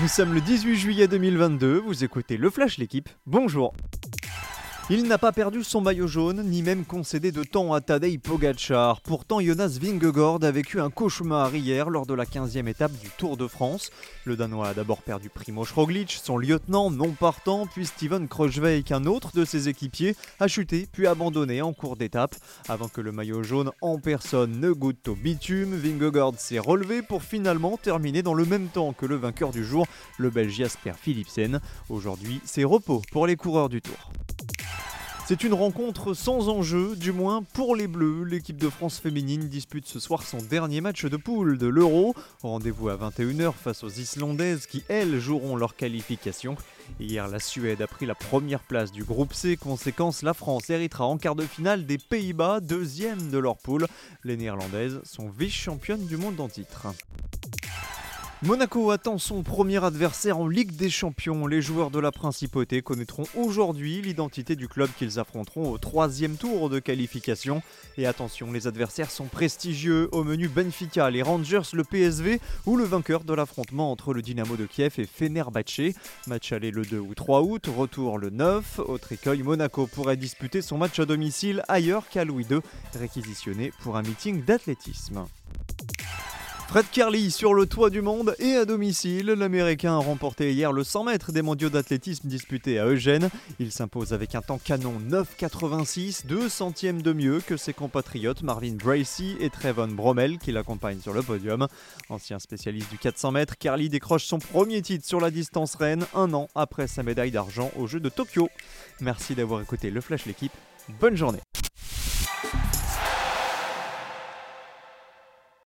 Nous sommes le 18 juillet 2022, vous écoutez le Flash l'équipe, bonjour il n'a pas perdu son maillot jaune, ni même concédé de temps à Tadej Pogacar. Pourtant, Jonas Vingegaard a vécu un cauchemar hier lors de la 15e étape du Tour de France. Le Danois a d'abord perdu Primo Roglic, son lieutenant non partant, puis Steven Kroijwijk, un autre de ses équipiers, a chuté puis abandonné en cours d'étape. Avant que le maillot jaune en personne ne goûte au bitume, Vingegaard s'est relevé pour finalement terminer dans le même temps que le vainqueur du jour, le Belge Jasper Philipsen. Aujourd'hui, c'est repos pour les coureurs du Tour. C'est une rencontre sans enjeu, du moins pour les Bleus. L'équipe de France féminine dispute ce soir son dernier match de poule de l'Euro. Rendez-vous à 21h face aux Islandaises qui, elles, joueront leur qualification. Hier, la Suède a pris la première place du groupe C. Conséquence, la France héritera en quart de finale des Pays-Bas, deuxième de leur poule. Les Néerlandaises sont vice-championnes du monde en titre. Monaco attend son premier adversaire en Ligue des Champions. Les joueurs de la Principauté connaîtront aujourd'hui l'identité du club qu'ils affronteront au troisième tour de qualification. Et attention, les adversaires sont prestigieux. Au menu Benfica, les Rangers, le PSV ou le vainqueur de l'affrontement entre le Dynamo de Kiev et Fenerbahce. Match aller le 2 ou 3 août, retour le 9. Autre écueil, Monaco pourrait disputer son match à domicile ailleurs qu'à Louis II, réquisitionné pour un meeting d'athlétisme. Fred Kerley sur le toit du monde et à domicile. L'Américain a remporté hier le 100 mètres des mondiaux d'athlétisme disputés à Eugène. Il s'impose avec un temps canon 9,86, 2 centièmes de mieux que ses compatriotes Marvin Bracy et Trevon Bromel qui l'accompagnent sur le podium. Ancien spécialiste du 400 mètres, Kerley décroche son premier titre sur la distance reine un an après sa médaille d'argent aux Jeux de Tokyo. Merci d'avoir écouté le Flash l'équipe. Bonne journée.